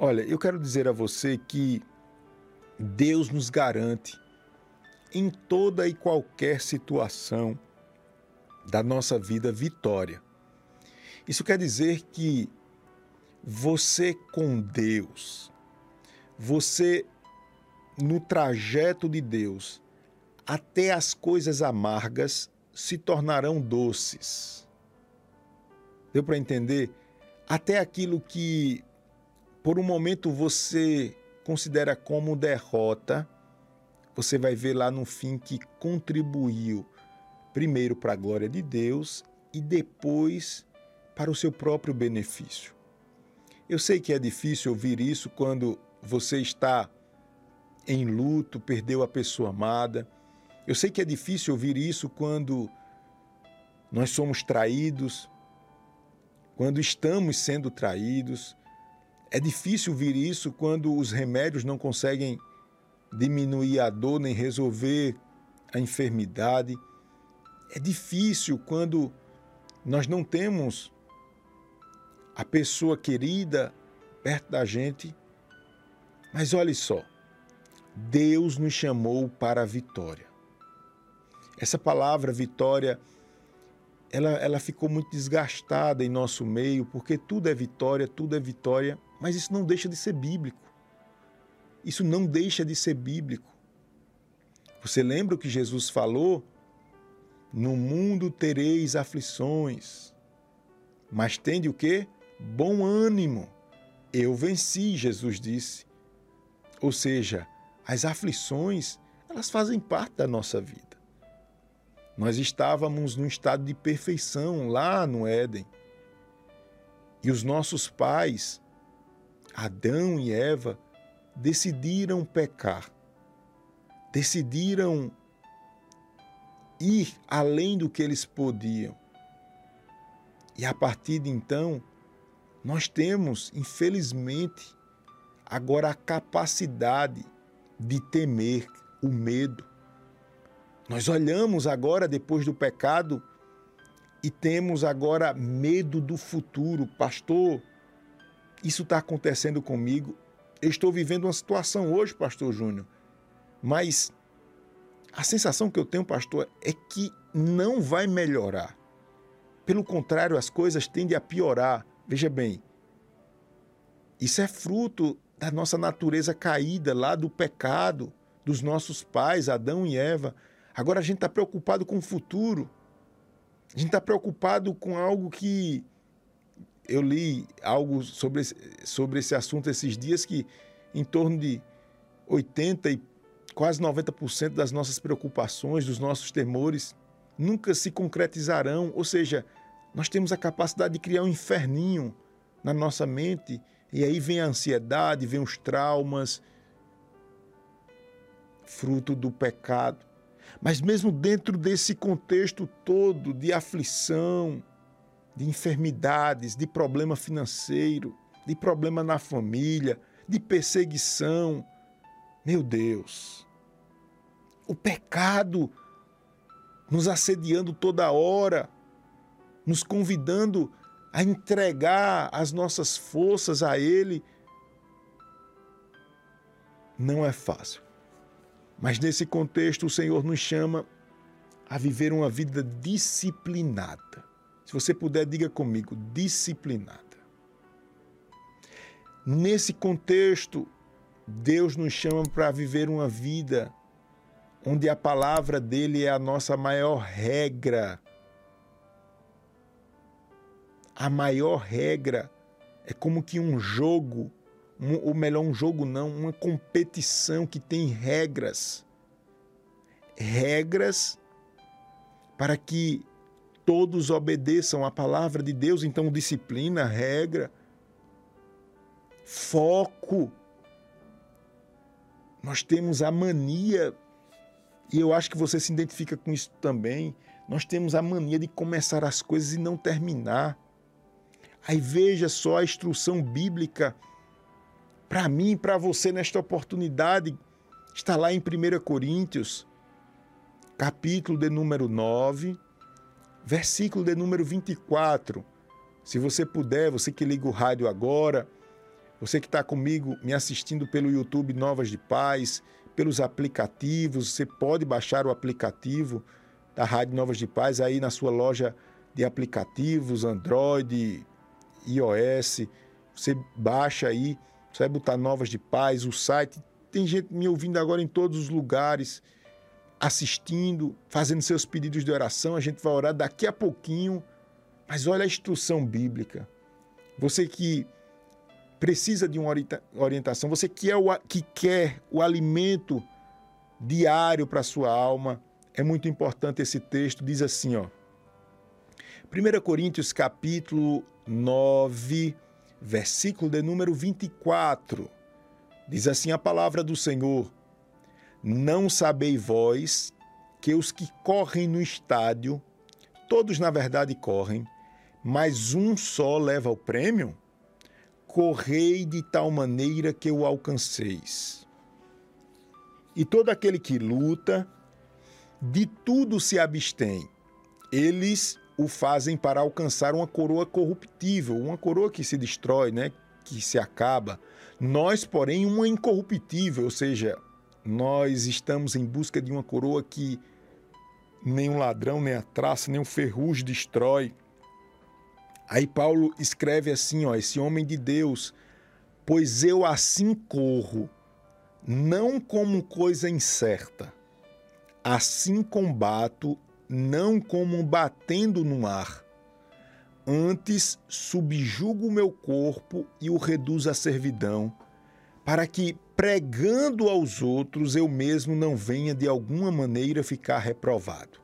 Olha, eu quero dizer a você que Deus nos garante em toda e qualquer situação da nossa vida vitória. Isso quer dizer que você com Deus, você no trajeto de Deus, até as coisas amargas se tornarão doces. Deu para entender? Até aquilo que por um momento você considera como derrota, você vai ver lá no fim que contribuiu primeiro para a glória de Deus e depois para o seu próprio benefício. Eu sei que é difícil ouvir isso quando você está em luto, perdeu a pessoa amada. Eu sei que é difícil ouvir isso quando nós somos traídos, quando estamos sendo traídos. É difícil ouvir isso quando os remédios não conseguem diminuir a dor nem resolver a enfermidade. É difícil quando nós não temos a pessoa querida perto da gente. Mas olhe só, Deus nos chamou para a vitória. Essa palavra vitória, ela, ela ficou muito desgastada em nosso meio, porque tudo é vitória, tudo é vitória, mas isso não deixa de ser bíblico. Isso não deixa de ser bíblico. Você lembra o que Jesus falou? No mundo tereis aflições, mas tende o quê? Bom ânimo. Eu venci, Jesus disse. Ou seja, as aflições, elas fazem parte da nossa vida. Nós estávamos num estado de perfeição lá no Éden. E os nossos pais, Adão e Eva, decidiram pecar. Decidiram ir além do que eles podiam. E a partir de então, nós temos, infelizmente, agora a capacidade de temer o medo. Nós olhamos agora, depois do pecado, e temos agora medo do futuro. Pastor, isso está acontecendo comigo. Eu estou vivendo uma situação hoje, Pastor Júnior, mas a sensação que eu tenho, pastor, é que não vai melhorar. Pelo contrário, as coisas tendem a piorar. Veja bem, isso é fruto da nossa natureza caída, lá do pecado dos nossos pais, Adão e Eva. Agora a gente está preocupado com o futuro. A gente está preocupado com algo que. Eu li algo sobre esse, sobre esse assunto esses dias que em torno de 80 e quase 90% das nossas preocupações, dos nossos temores, nunca se concretizarão. Ou seja, nós temos a capacidade de criar um inferninho na nossa mente e aí vem a ansiedade, vem os traumas, fruto do pecado. Mas mesmo dentro desse contexto todo de aflição, de enfermidades, de problema financeiro, de problema na família, de perseguição, meu Deus, o pecado nos assediando toda hora, nos convidando a entregar as nossas forças a Ele, não é fácil. Mas nesse contexto, o Senhor nos chama a viver uma vida disciplinada. Se você puder, diga comigo: disciplinada. Nesse contexto, Deus nos chama para viver uma vida onde a palavra dele é a nossa maior regra a maior regra é como que um jogo, um, ou melhor, um jogo não, uma competição que tem regras. Regras para que todos obedeçam à palavra de Deus, então disciplina, regra, foco. Nós temos a mania, e eu acho que você se identifica com isso também, nós temos a mania de começar as coisas e não terminar. Aí veja só a instrução bíblica para mim e para você nesta oportunidade. Está lá em 1 Coríntios, capítulo de número 9, versículo de número 24. Se você puder, você que liga o rádio agora, você que está comigo me assistindo pelo YouTube Novas de Paz, pelos aplicativos, você pode baixar o aplicativo da Rádio Novas de Paz aí na sua loja de aplicativos, Android, iOS. Você baixa aí, você vai botar Novas de Paz, o site. Tem gente me ouvindo agora em todos os lugares, assistindo, fazendo seus pedidos de oração. A gente vai orar daqui a pouquinho. Mas olha a instrução bíblica. Você que precisa de uma orientação, você que, é o, que quer o alimento diário para a sua alma, é muito importante esse texto, diz assim, ó. 1 Coríntios capítulo 9, versículo de número 24. Diz assim a palavra do Senhor: Não sabeis vós que os que correm no estádio, todos na verdade correm, mas um só leva o prêmio? Correi de tal maneira que o alcanceis. E todo aquele que luta, de tudo se abstém. Eles o fazem para alcançar uma coroa corruptível, uma coroa que se destrói, né? que se acaba. Nós, porém, uma incorruptível, ou seja, nós estamos em busca de uma coroa que nem um ladrão, nem a traça, nem um ferrugem destrói. Aí Paulo escreve assim, ó, esse homem de Deus, pois eu assim corro, não como coisa incerta, assim combato não como batendo no ar. Antes subjugo o meu corpo e o reduzo à servidão, para que, pregando aos outros, eu mesmo não venha de alguma maneira ficar reprovado.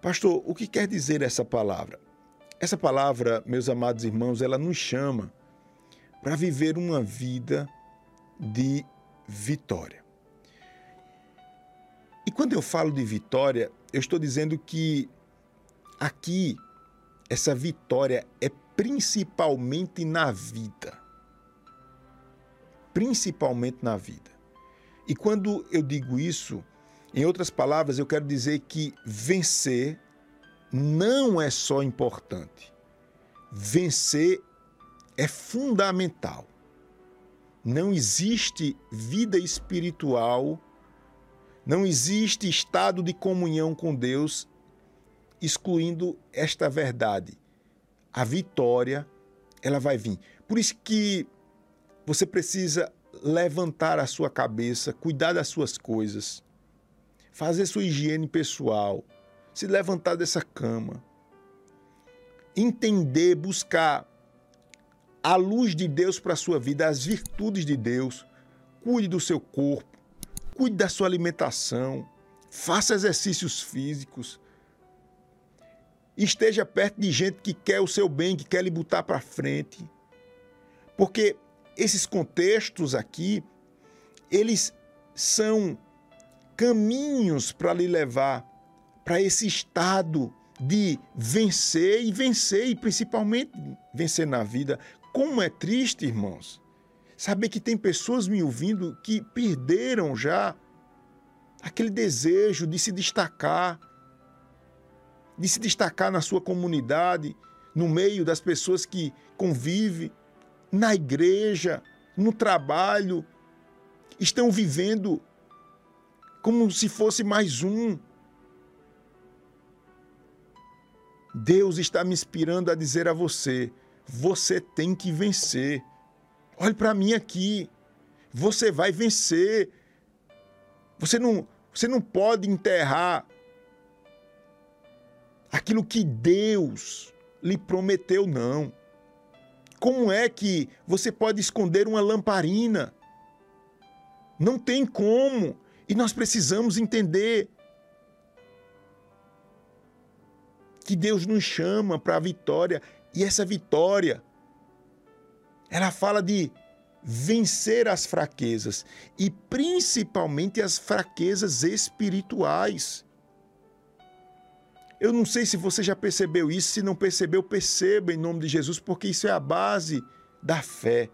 Pastor, o que quer dizer essa palavra? Essa palavra, meus amados irmãos, ela nos chama para viver uma vida de vitória. E quando eu falo de vitória, eu estou dizendo que aqui essa vitória é principalmente na vida. Principalmente na vida. E quando eu digo isso, em outras palavras, eu quero dizer que vencer não é só importante. Vencer é fundamental. Não existe vida espiritual não existe estado de comunhão com Deus excluindo esta verdade. A vitória, ela vai vir. Por isso que você precisa levantar a sua cabeça, cuidar das suas coisas, fazer sua higiene pessoal, se levantar dessa cama, entender, buscar a luz de Deus para a sua vida, as virtudes de Deus. Cuide do seu corpo, Cuide da sua alimentação, faça exercícios físicos. Esteja perto de gente que quer o seu bem, que quer lhe botar para frente. Porque esses contextos aqui, eles são caminhos para lhe levar para esse estado de vencer e vencer, e principalmente vencer na vida. Como é triste, irmãos, Saber que tem pessoas me ouvindo que perderam já aquele desejo de se destacar, de se destacar na sua comunidade, no meio das pessoas que convivem, na igreja, no trabalho, estão vivendo como se fosse mais um. Deus está me inspirando a dizer a você: você tem que vencer. Olhe para mim aqui. Você vai vencer. Você não, você não pode enterrar aquilo que Deus lhe prometeu, não. Como é que você pode esconder uma lamparina? Não tem como. E nós precisamos entender que Deus nos chama para a vitória. E essa vitória ela fala de vencer as fraquezas e principalmente as fraquezas espirituais. Eu não sei se você já percebeu isso, se não percebeu, perceba em nome de Jesus, porque isso é a base da fé.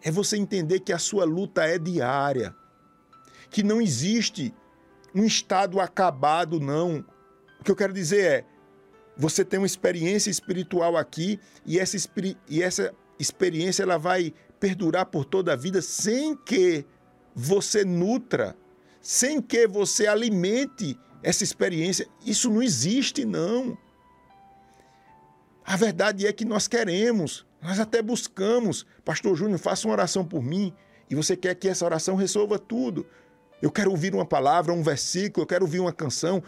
É você entender que a sua luta é diária, que não existe um estado acabado, não. O que eu quero dizer é, você tem uma experiência espiritual aqui e essa, e essa experiência ela vai perdurar por toda a vida sem que você nutra, sem que você alimente essa experiência. Isso não existe, não. A verdade é que nós queremos, nós até buscamos. Pastor Júnior, faça uma oração por mim. E você quer que essa oração resolva tudo. Eu quero ouvir uma palavra, um versículo, eu quero ouvir uma canção.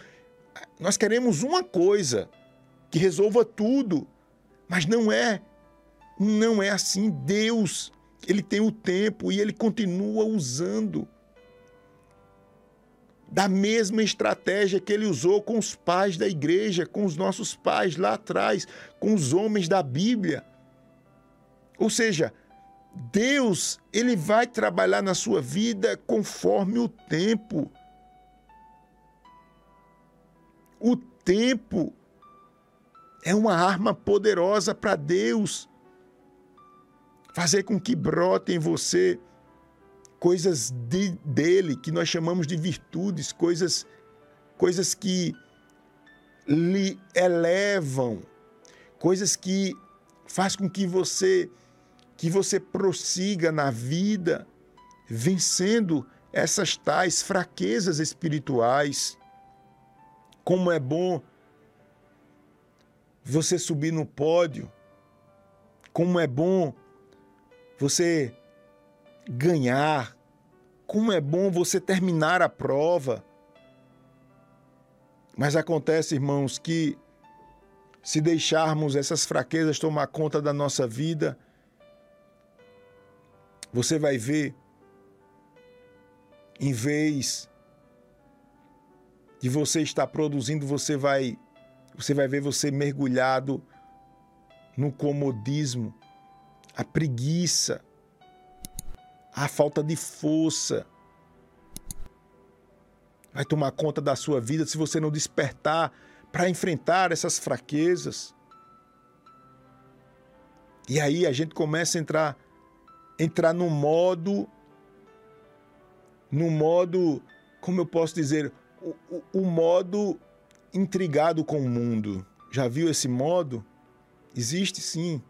Nós queremos uma coisa que resolva tudo. Mas não é. Não é assim. Deus, ele tem o tempo e ele continua usando da mesma estratégia que ele usou com os pais da igreja, com os nossos pais lá atrás, com os homens da Bíblia. Ou seja, Deus, ele vai trabalhar na sua vida conforme o tempo. O tempo é uma arma poderosa para Deus fazer com que brote em você coisas de, dele que nós chamamos de virtudes, coisas, coisas que lhe elevam, coisas que faz com que você que você prossiga na vida vencendo essas tais fraquezas espirituais. Como é bom você subir no pódio. Como é bom você ganhar. Como é bom você terminar a prova. Mas acontece, irmãos, que se deixarmos essas fraquezas tomar conta da nossa vida, você vai ver, em vez de você estar produzindo, você vai, você vai ver você mergulhado no comodismo, a preguiça, a falta de força vai tomar conta da sua vida se você não despertar para enfrentar essas fraquezas. E aí a gente começa a entrar entrar no modo no modo, como eu posso dizer, o, o, o modo intrigado com o mundo. Já viu esse modo? Existe sim.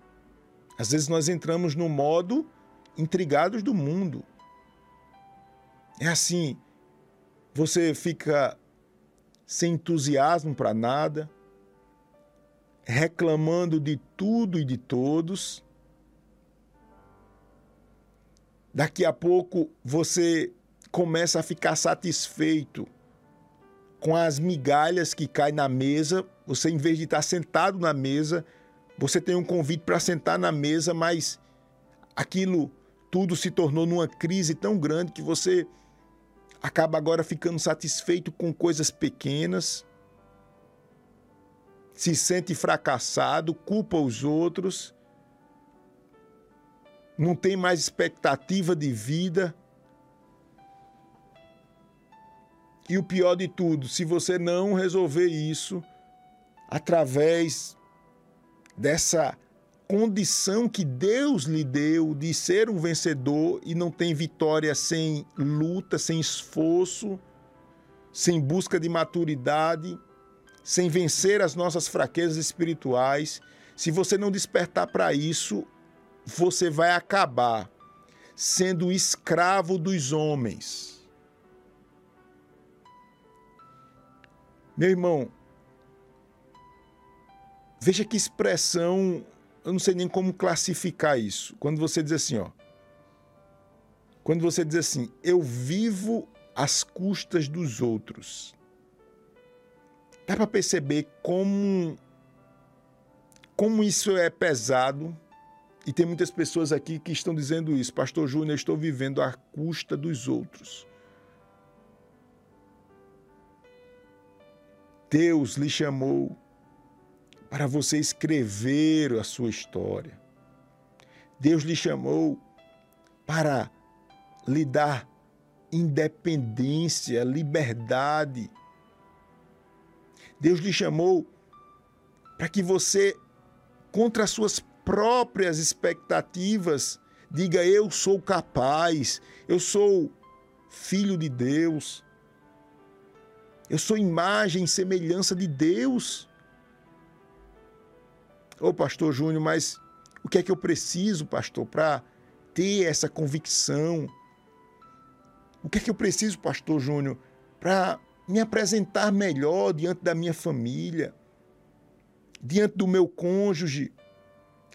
Às vezes nós entramos no modo intrigados do mundo. É assim, você fica sem entusiasmo para nada, reclamando de tudo e de todos. Daqui a pouco você começa a ficar satisfeito com as migalhas que caem na mesa. Você, em vez de estar sentado na mesa, você tem um convite para sentar na mesa, mas aquilo tudo se tornou numa crise tão grande que você acaba agora ficando satisfeito com coisas pequenas, se sente fracassado, culpa os outros, não tem mais expectativa de vida. E o pior de tudo, se você não resolver isso através dessa condição que Deus lhe deu de ser um vencedor e não tem vitória sem luta, sem esforço, sem busca de maturidade, sem vencer as nossas fraquezas espirituais. Se você não despertar para isso, você vai acabar sendo escravo dos homens. Meu irmão, veja que expressão eu não sei nem como classificar isso. Quando você diz assim, ó. Quando você diz assim, eu vivo às custas dos outros. Dá para perceber como como isso é pesado. E tem muitas pessoas aqui que estão dizendo isso. Pastor Júnior, estou vivendo à custa dos outros. Deus lhe chamou para você escrever a sua história. Deus lhe chamou para lhe dar independência, liberdade. Deus lhe chamou para que você, contra as suas próprias expectativas, diga: Eu sou capaz, eu sou filho de Deus, eu sou imagem e semelhança de Deus. Ô pastor Júnior, mas O que é que eu preciso, pastor, para ter essa convicção? O que é que eu preciso, pastor Júnior, para me apresentar melhor diante da minha família, diante do meu cônjuge,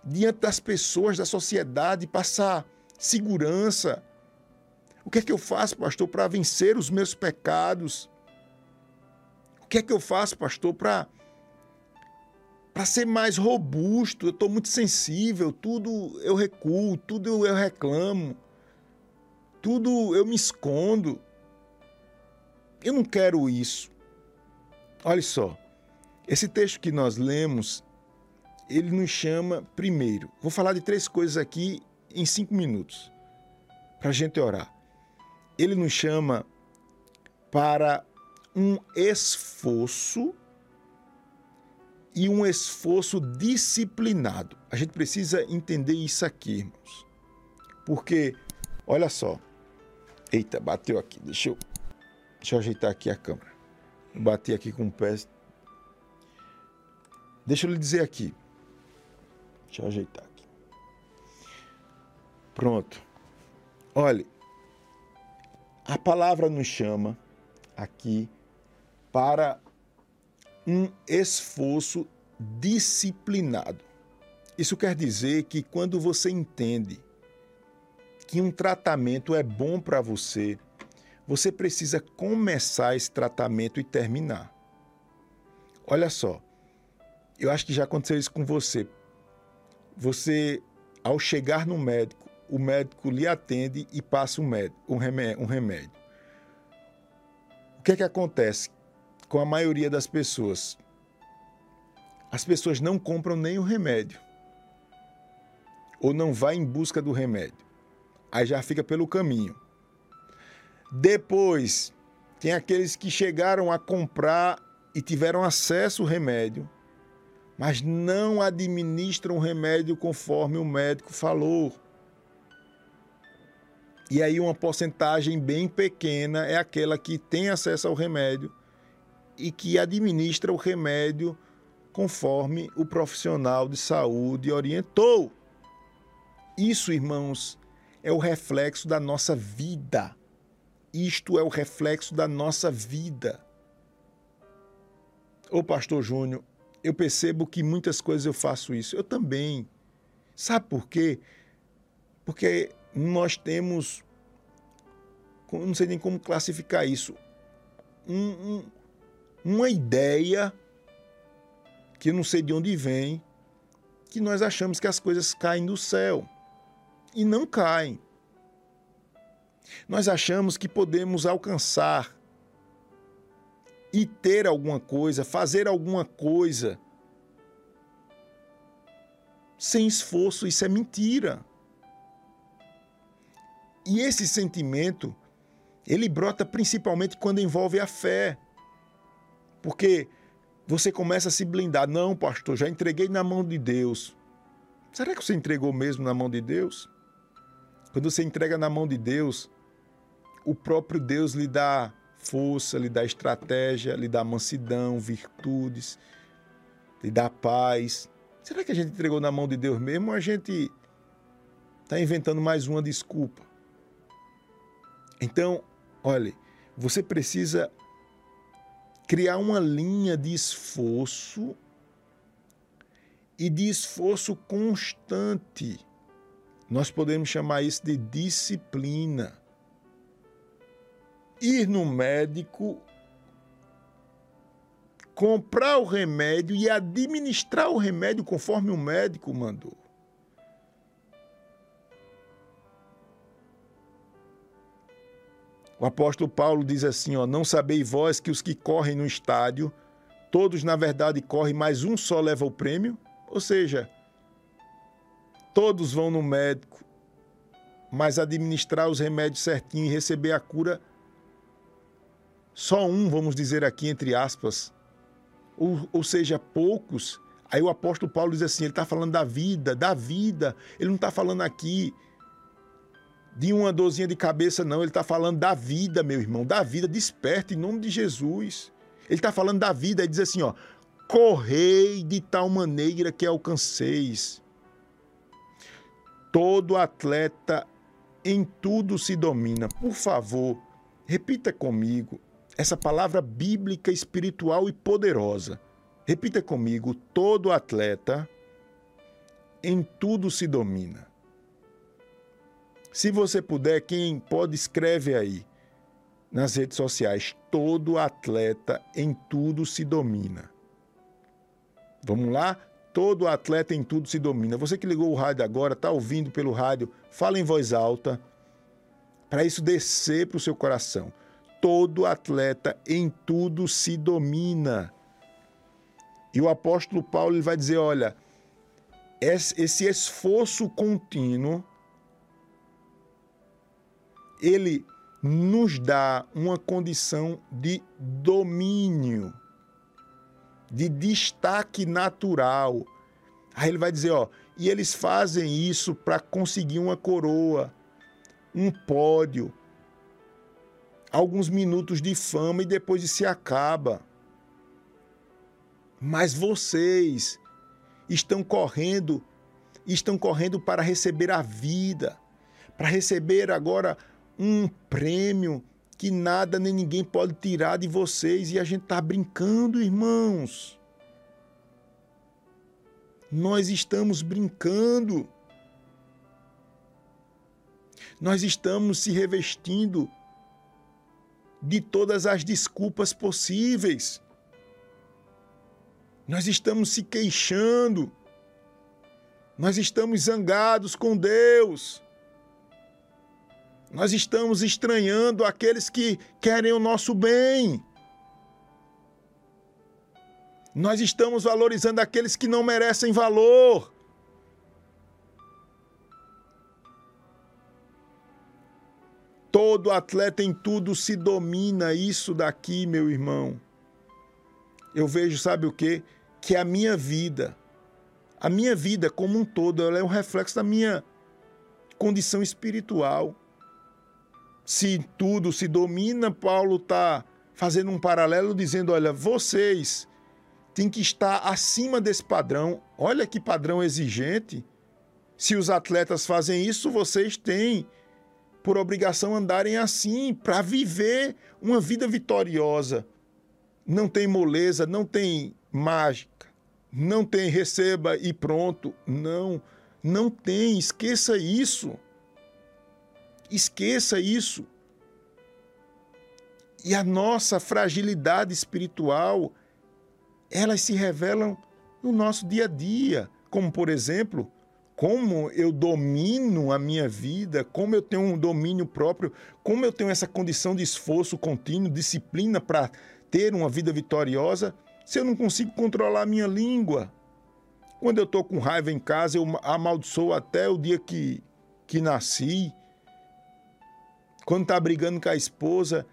diante das pessoas da sociedade, passar segurança? O que é que eu faço, pastor, para vencer os meus pecados? O que é que eu faço, pastor, para para ser mais robusto? Eu estou muito sensível, tudo eu recuo, tudo eu reclamo, tudo eu me escondo. Eu não quero isso. Olha só, esse texto que nós lemos, ele nos chama primeiro. Vou falar de três coisas aqui em cinco minutos, para a gente orar. Ele nos chama para um esforço e um esforço disciplinado. A gente precisa entender isso aqui, irmãos. Porque, olha só. Eita, bateu aqui. Deixa eu Deixa eu ajeitar aqui a câmera. Bati aqui com o pé. Deixa eu lhe dizer aqui. Deixa eu ajeitar aqui. Pronto. Olhe, a palavra nos chama aqui para um esforço disciplinado. Isso quer dizer que quando você entende que um tratamento é bom para você, você precisa começar esse tratamento e terminar. Olha só, eu acho que já aconteceu isso com você. Você, ao chegar no médico, o médico lhe atende e passa um, remédio. O que é que acontece com a maioria das pessoas? As pessoas não compram nem o remédio. Ou não vai em busca do remédio. Aí já fica pelo caminho. Depois, tem aqueles que chegaram a comprar e tiveram acesso ao remédio, mas não administram o remédio conforme o médico falou. E aí, uma porcentagem bem pequena é aquela que tem acesso ao remédio e que administra o remédio conforme o profissional de saúde orientou. Isso, irmãos, é o reflexo da nossa vida. Isto é o reflexo da nossa vida. Ô pastor Júnior, eu percebo que muitas coisas eu faço isso. Eu também. Sabe por quê? Porque nós temos, não sei nem como classificar isso, um, uma ideia que eu não sei de onde vem, que nós achamos que as coisas caem do céu. E não caem. Nós achamos que podemos alcançar e ter alguma coisa, fazer alguma coisa sem esforço. Isso é mentira. E esse sentimento, ele brota principalmente quando envolve a fé. Porque você começa a se blindar. Não, pastor, já entreguei na mão de Deus. Será que você entregou mesmo na mão de Deus? Quando você entrega na mão de Deus, o próprio Deus lhe dá força, lhe dá estratégia, lhe dá mansidão, virtudes, lhe dá paz. Será que a gente entregou na mão de Deus mesmo ou a gente está inventando mais uma desculpa? Então, olhe, você precisa criar uma linha de esforço e de esforço constante. Nós podemos chamar isso de disciplina ir no médico, comprar o remédio e administrar o remédio conforme o médico mandou. O apóstolo Paulo diz assim: ó, Não sabeis vós que os que correm no estádio, todos na verdade correm, mas um só leva o prêmio? Ou seja, todos vão no médico, mas administrar os remédios certinho e receber a cura só um, vamos dizer aqui, entre aspas, ou, ou seja, poucos. Aí o apóstolo Paulo diz assim: ele está falando da vida, da vida. Ele não está falando aqui de uma dorzinha de cabeça, não. Ele está falando da vida, meu irmão, da vida. Desperta em nome de Jesus. Ele está falando da vida e diz assim: ó, correi de tal maneira que alcanceis. Todo atleta em tudo se domina. Por favor, repita comigo essa palavra bíblica, espiritual e poderosa. Repita comigo: todo atleta em tudo se domina. Se você puder, quem pode, escreve aí nas redes sociais: todo atleta em tudo se domina. Vamos lá? Todo atleta em tudo se domina. Você que ligou o rádio agora, está ouvindo pelo rádio, fala em voz alta, para isso descer para o seu coração. Todo atleta em tudo se domina. E o apóstolo Paulo ele vai dizer: olha, esse esforço contínuo, ele nos dá uma condição de domínio de destaque natural. Aí ele vai dizer, ó, e eles fazem isso para conseguir uma coroa, um pódio, alguns minutos de fama e depois de se acaba. Mas vocês estão correndo, estão correndo para receber a vida, para receber agora um prêmio que nada nem ninguém pode tirar de vocês e a gente está brincando, irmãos. Nós estamos brincando. Nós estamos se revestindo de todas as desculpas possíveis. Nós estamos se queixando. Nós estamos zangados com Deus. Nós estamos estranhando aqueles que querem o nosso bem. Nós estamos valorizando aqueles que não merecem valor. Todo atleta em tudo se domina isso daqui, meu irmão. Eu vejo, sabe o quê? Que a minha vida, a minha vida como um todo, ela é um reflexo da minha condição espiritual se tudo se domina, Paulo está fazendo um paralelo dizendo: olha, vocês têm que estar acima desse padrão. Olha que padrão exigente. Se os atletas fazem isso, vocês têm por obrigação andarem assim para viver uma vida vitoriosa. Não tem moleza, não tem mágica, não tem receba e pronto. Não, não tem. Esqueça isso. Esqueça isso. E a nossa fragilidade espiritual, elas se revelam no nosso dia a dia, como por exemplo, como eu domino a minha vida, como eu tenho um domínio próprio, como eu tenho essa condição de esforço contínuo, disciplina para ter uma vida vitoriosa, se eu não consigo controlar a minha língua. Quando eu estou com raiva em casa, eu amaldiçoo até o dia que, que nasci. Quando está brigando com a esposa,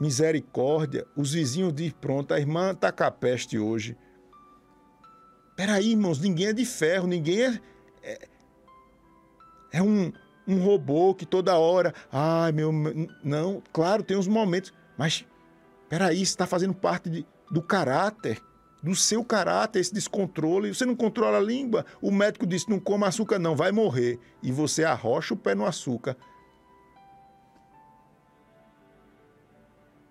misericórdia. Os vizinhos dizem: pronto, a irmã está com a peste hoje. Peraí, irmãos, ninguém é de ferro, ninguém é. É, é um, um robô que toda hora. Ai, meu. Não, claro, tem uns momentos, mas peraí, está fazendo parte de, do caráter do seu caráter, esse descontrole. Você não controla a língua. O médico disse: não coma açúcar, não, vai morrer. E você arrocha o pé no açúcar.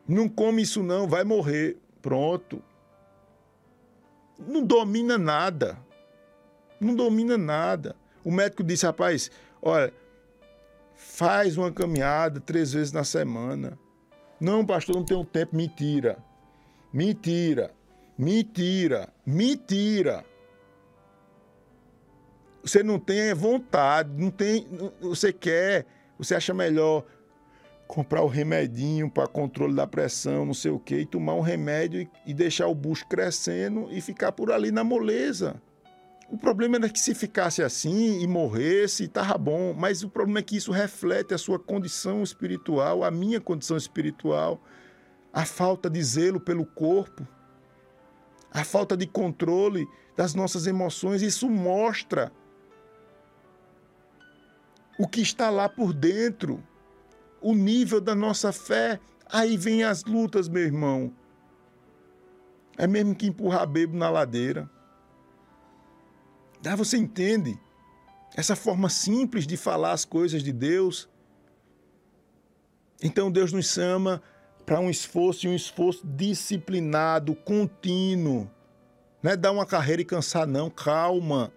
Não come isso não, vai morrer. Pronto. Não domina nada. Não domina nada. O médico disse, rapaz, olha, faz uma caminhada três vezes na semana. Não, pastor, não tenho tempo. Mentira. Mentira. Mentira. Mentira. Você não tem vontade, não tem, você quer, você acha melhor comprar o remedinho para controle da pressão, não sei o quê, e tomar um remédio e, e deixar o bucho crescendo e ficar por ali na moleza. O problema era que se ficasse assim e morresse, estava bom, mas o problema é que isso reflete a sua condição espiritual, a minha condição espiritual, a falta de zelo pelo corpo, a falta de controle das nossas emoções. Isso mostra o que está lá por dentro o nível da nossa fé, aí vem as lutas, meu irmão. É mesmo que empurrar bebo na ladeira. Daí você entende? essa forma simples de falar as coisas de Deus. Então Deus nos chama para um esforço e um esforço disciplinado, contínuo. Não é dar uma carreira e cansar, não. Calma.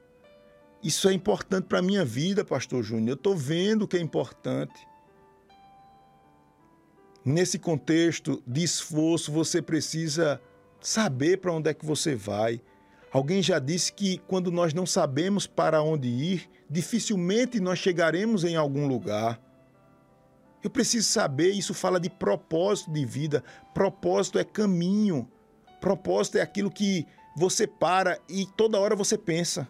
Isso é importante para a minha vida, Pastor Júnior. Eu estou vendo que é importante. Nesse contexto de esforço, você precisa saber para onde é que você vai. Alguém já disse que quando nós não sabemos para onde ir, dificilmente nós chegaremos em algum lugar. Eu preciso saber, isso fala de propósito de vida. Propósito é caminho. Propósito é aquilo que você para e toda hora você pensa.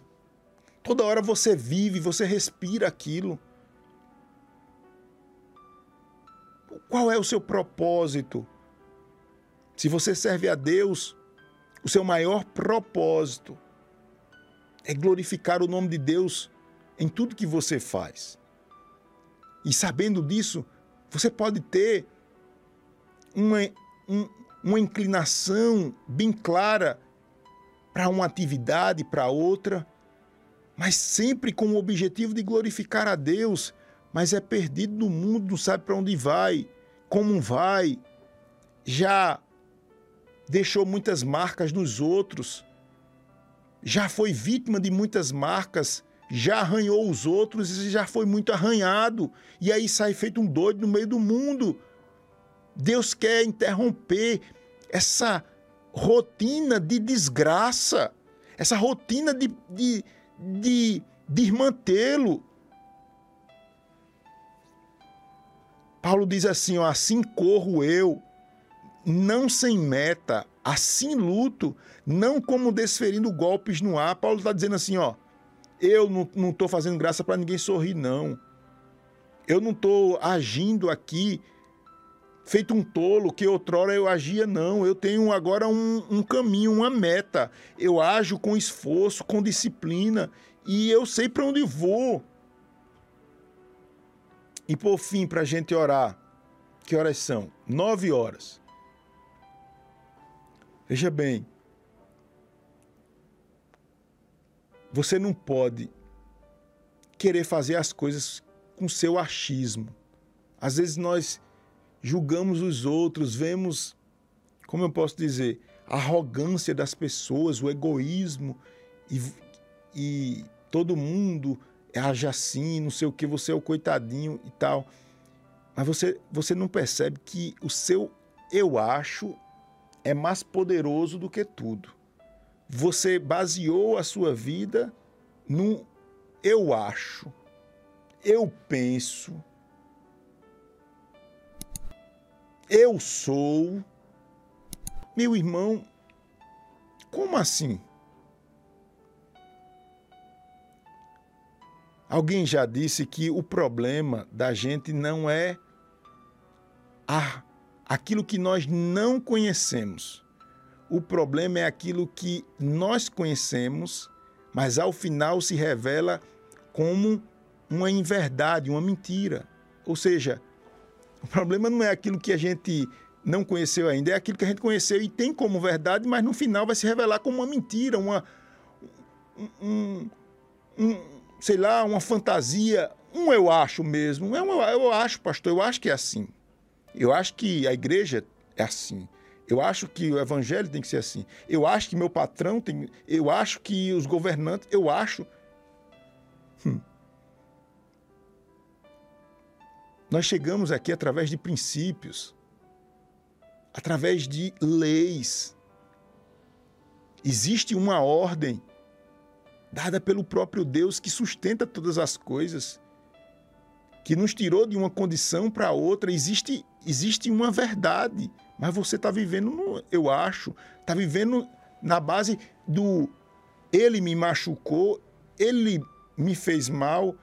Toda hora você vive, você respira aquilo. Qual é o seu propósito? Se você serve a Deus, o seu maior propósito é glorificar o nome de Deus em tudo que você faz. E sabendo disso, você pode ter uma, um, uma inclinação bem clara para uma atividade, para outra, mas sempre com o objetivo de glorificar a Deus, mas é perdido no mundo, não sabe para onde vai, como vai, já deixou muitas marcas nos outros, já foi vítima de muitas marcas, já arranhou os outros e já foi muito arranhado, e aí sai feito um doido no meio do mundo. Deus quer interromper essa rotina de desgraça, essa rotina de, de, de. Paulo diz assim: ó, assim corro eu, não sem meta, assim luto, não como desferindo golpes no ar. Paulo está dizendo assim: ó, eu não estou fazendo graça para ninguém sorrir, não. Eu não estou agindo aqui feito um tolo que outrora eu agia, não. Eu tenho agora um, um caminho, uma meta. Eu ajo com esforço, com disciplina e eu sei para onde vou. E por fim, para a gente orar, que horas são? Nove horas. Veja bem, você não pode querer fazer as coisas com seu achismo. Às vezes nós julgamos os outros, vemos, como eu posso dizer, a arrogância das pessoas, o egoísmo e, e todo mundo age assim, não sei o que, você é o coitadinho e tal. Mas você, você não percebe que o seu eu acho é mais poderoso do que tudo. Você baseou a sua vida no eu acho, eu penso, eu sou. Meu irmão, como assim? Alguém já disse que o problema da gente não é a, aquilo que nós não conhecemos. O problema é aquilo que nós conhecemos, mas ao final se revela como uma inverdade, uma mentira. Ou seja, o problema não é aquilo que a gente não conheceu ainda, é aquilo que a gente conheceu e tem como verdade, mas no final vai se revelar como uma mentira, uma, um, um, sei lá, uma fantasia. Um eu acho mesmo, é um, eu acho, pastor, eu acho que é assim. Eu acho que a igreja é assim. Eu acho que o evangelho tem que ser assim. Eu acho que meu patrão tem. Eu acho que os governantes. Eu acho. Hum. Nós chegamos aqui através de princípios, através de leis. Existe uma ordem dada pelo próprio Deus que sustenta todas as coisas, que nos tirou de uma condição para outra. Existe, existe uma verdade, mas você está vivendo, no, eu acho, está vivendo na base do ele me machucou, ele me fez mal,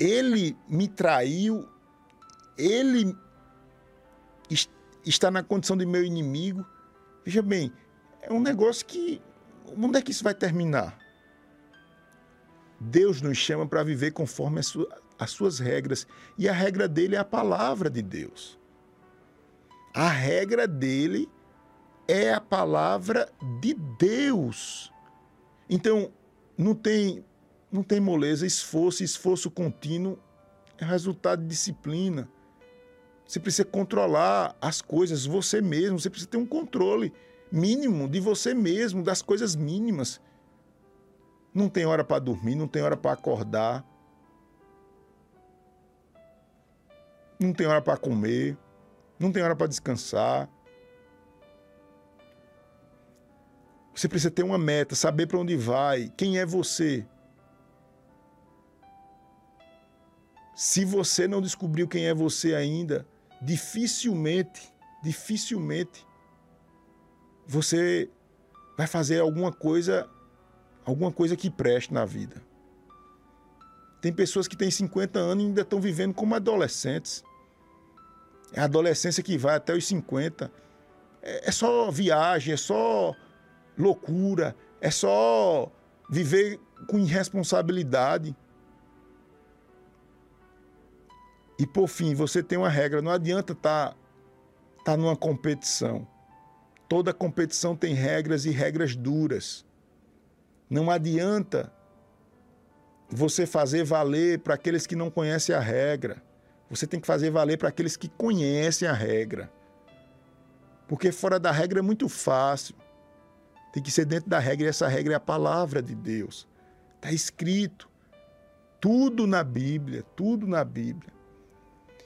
ele me traiu, ele está na condição de meu inimigo. Veja bem, é um negócio que. Onde é que isso vai terminar? Deus nos chama para viver conforme as, as suas regras. E a regra dele é a palavra de Deus. A regra dele é a palavra de Deus. Então, não tem não tem moleza, esforço, esforço contínuo é resultado de disciplina. Você precisa controlar as coisas você mesmo, você precisa ter um controle mínimo de você mesmo, das coisas mínimas. Não tem hora para dormir, não tem hora para acordar. Não tem hora para comer, não tem hora para descansar. Você precisa ter uma meta, saber para onde vai, quem é você. Se você não descobriu quem é você ainda, dificilmente, dificilmente você vai fazer alguma coisa, alguma coisa que preste na vida. Tem pessoas que têm 50 anos e ainda estão vivendo como adolescentes. É a adolescência que vai até os 50. É, é só viagem, é só loucura, é só viver com irresponsabilidade. E por fim, você tem uma regra, não adianta estar tá, tá numa competição. Toda competição tem regras e regras duras. Não adianta você fazer valer para aqueles que não conhecem a regra. Você tem que fazer valer para aqueles que conhecem a regra. Porque fora da regra é muito fácil. Tem que ser dentro da regra e essa regra é a palavra de Deus. Está escrito. Tudo na Bíblia, tudo na Bíblia.